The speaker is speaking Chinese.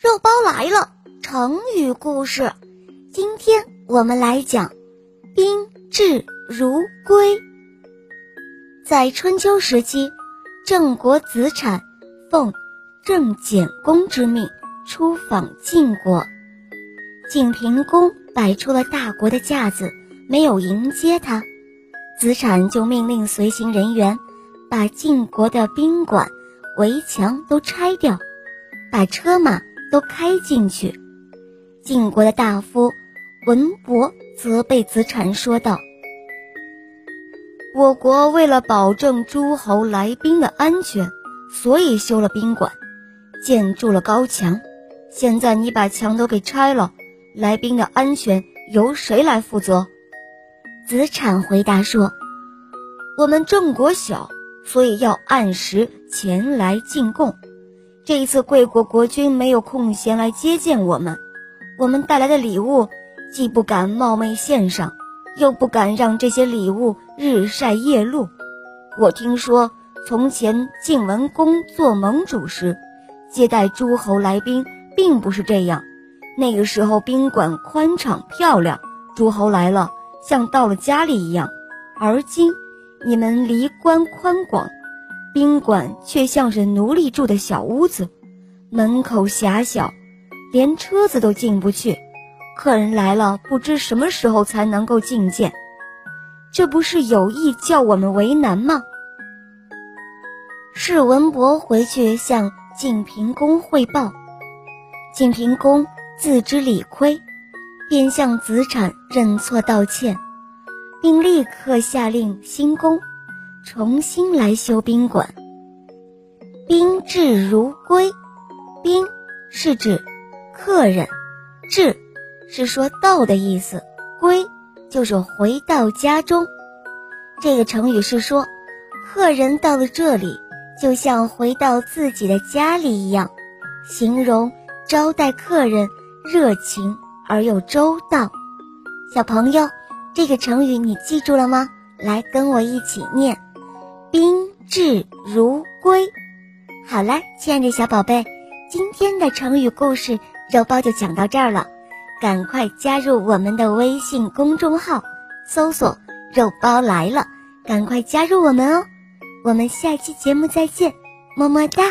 肉包来了，成语故事。今天我们来讲“宾至如归”。在春秋时期，郑国子产奉郑简公之命出访晋国，晋平公摆出了大国的架子，没有迎接他，子产就命令随行人员把晋国的宾馆、围墙都拆掉，把车马。都开进去。晋国的大夫文伯责备子产说道：“我国为了保证诸侯来宾的安全，所以修了宾馆，建筑了高墙。现在你把墙都给拆了，来宾的安全由谁来负责？”子产回答说：“我们郑国小，所以要按时前来进贡。”这一次，贵国国君没有空闲来接见我们，我们带来的礼物既不敢冒昧献上，又不敢让这些礼物日晒夜露。我听说，从前晋文公做盟主时，接待诸侯来宾并不是这样。那个时候宾馆宽敞漂亮，诸侯来了像到了家里一样。而今你们离官宽广。宾馆却像是奴隶住的小屋子，门口狭小，连车子都进不去。客人来了，不知什么时候才能够觐见，这不是有意叫我们为难吗？士文伯回去向晋平公汇报，晋平公自知理亏，便向子产认错道歉，并立刻下令新宫。重新来修宾馆，宾至如归。宾是指客人，至是说到的意思，归就是回到家中。这个成语是说，客人到了这里，就像回到自己的家里一样，形容招待客人热情而又周到。小朋友，这个成语你记住了吗？来，跟我一起念。宾至如归。好了，亲爱的小宝贝，今天的成语故事肉包就讲到这儿了。赶快加入我们的微信公众号，搜索“肉包来了”，赶快加入我们哦。我们下期节目再见，么么哒。